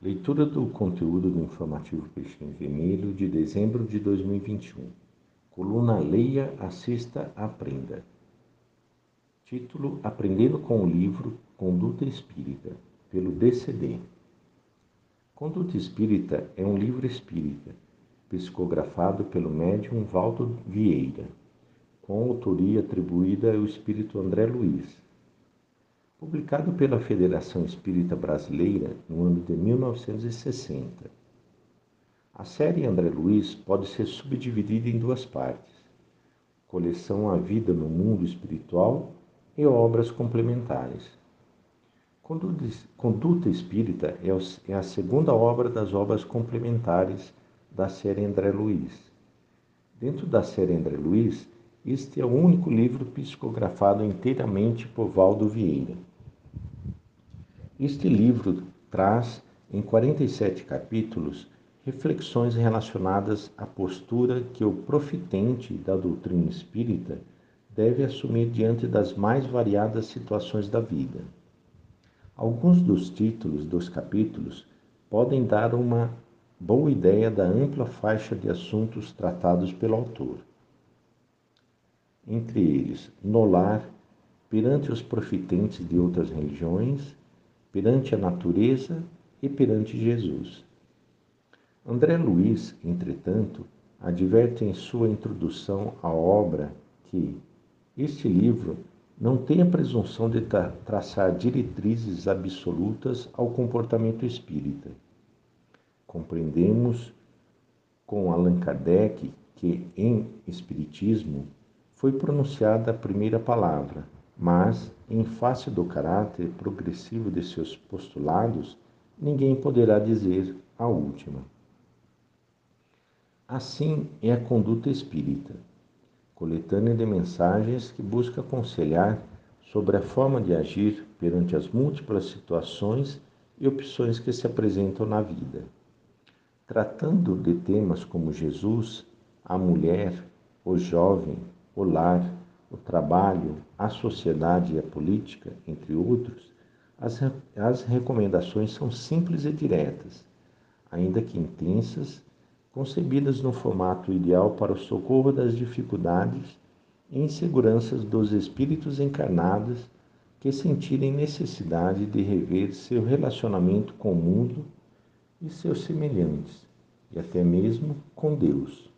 Leitura do conteúdo do informativo Peixinho Vermelho de dezembro de 2021. Coluna Leia, Assista, Aprenda. Título: Aprendendo com o livro Conduta Espírita, pelo DCD. Conduta Espírita é um livro espírita, psicografado pelo médium Valdo Vieira, com autoria atribuída ao espírito André Luiz publicado pela Federação Espírita Brasileira no ano de 1960. A série André Luiz pode ser subdividida em duas partes: coleção A Vida no Mundo Espiritual e obras complementares. Conduta Espírita é, é a segunda obra das obras complementares da série André Luiz. Dentro da série André Luiz, este é o único livro psicografado inteiramente por Valdo Vieira. Este livro traz, em 47 capítulos, reflexões relacionadas à postura que o profitente da doutrina espírita deve assumir diante das mais variadas situações da vida. Alguns dos títulos dos capítulos podem dar uma boa ideia da ampla faixa de assuntos tratados pelo autor. Entre eles, no lar, perante os profitentes de outras religiões, perante a natureza e perante Jesus. André Luiz, entretanto, adverte em sua introdução à obra que este livro não tem a presunção de tra traçar diretrizes absolutas ao comportamento espírita. Compreendemos com Allan Kardec que em Espiritismo foi pronunciada a primeira palavra, mas, em face do caráter progressivo de seus postulados, ninguém poderá dizer a última. Assim é a conduta espírita, coletânea de mensagens que busca aconselhar sobre a forma de agir perante as múltiplas situações e opções que se apresentam na vida. Tratando de temas como Jesus, a mulher, o jovem, o lar, o trabalho, a sociedade e a política, entre outros, as, as recomendações são simples e diretas, ainda que intensas, concebidas no formato ideal para o socorro das dificuldades e inseguranças dos espíritos encarnados que sentirem necessidade de rever seu relacionamento com o mundo e seus semelhantes, e até mesmo com Deus.